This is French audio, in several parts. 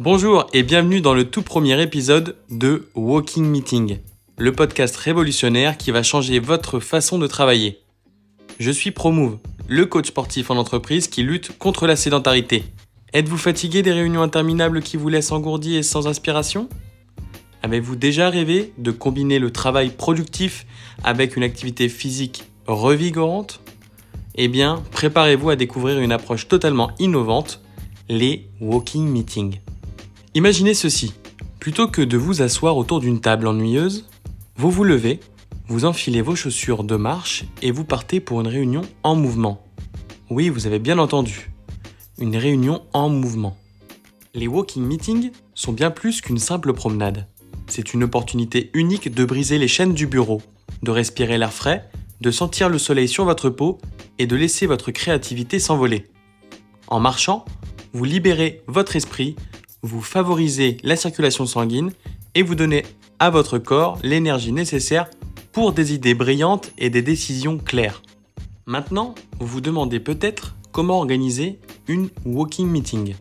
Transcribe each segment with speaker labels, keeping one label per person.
Speaker 1: Bonjour et bienvenue dans le tout premier épisode de Walking Meeting, le podcast révolutionnaire qui va changer votre façon de travailler. Je suis Promove, le coach sportif en entreprise qui lutte contre la sédentarité. Êtes-vous fatigué des réunions interminables qui vous laissent engourdi et sans inspiration? Avez-vous déjà rêvé de combiner le travail productif avec une activité physique revigorante? Eh bien, préparez-vous à découvrir une approche totalement innovante, les walking meetings. Imaginez ceci. Plutôt que de vous asseoir autour d'une table ennuyeuse, vous vous levez, vous enfilez vos chaussures de marche et vous partez pour une réunion en mouvement. Oui, vous avez bien entendu. Une réunion en mouvement. Les walking meetings sont bien plus qu'une simple promenade. C'est une opportunité unique de briser les chaînes du bureau, de respirer l'air frais, de sentir le soleil sur votre peau et de laisser votre créativité s'envoler. En marchant, vous libérez votre esprit, vous favorisez la circulation sanguine et vous donnez à votre corps l'énergie nécessaire pour des idées brillantes et des décisions claires. Maintenant, vous vous demandez peut-être comment organiser une walking meeting.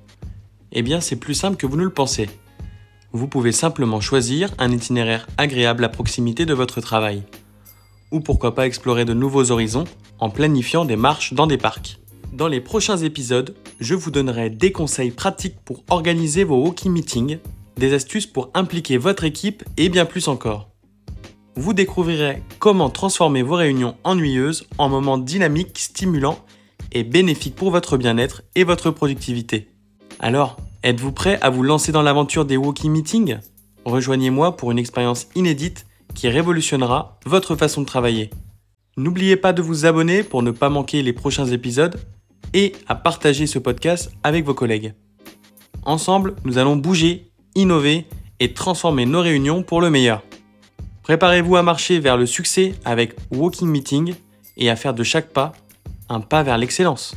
Speaker 1: Eh bien, c'est plus simple que vous ne le pensez vous pouvez simplement choisir un itinéraire agréable à proximité de votre travail. Ou pourquoi pas explorer de nouveaux horizons en planifiant des marches dans des parcs. Dans les prochains épisodes, je vous donnerai des conseils pratiques pour organiser vos walking meetings, des astuces pour impliquer votre équipe et bien plus encore. Vous découvrirez comment transformer vos réunions ennuyeuses en moments dynamiques, stimulants et bénéfiques pour votre bien-être et votre productivité. Alors, Êtes-vous prêt à vous lancer dans l'aventure des walking meetings? Rejoignez-moi pour une expérience inédite qui révolutionnera votre façon de travailler. N'oubliez pas de vous abonner pour ne pas manquer les prochains épisodes et à partager ce podcast avec vos collègues. Ensemble, nous allons bouger, innover et transformer nos réunions pour le meilleur. Préparez-vous à marcher vers le succès avec Walking Meeting et à faire de chaque pas un pas vers l'excellence.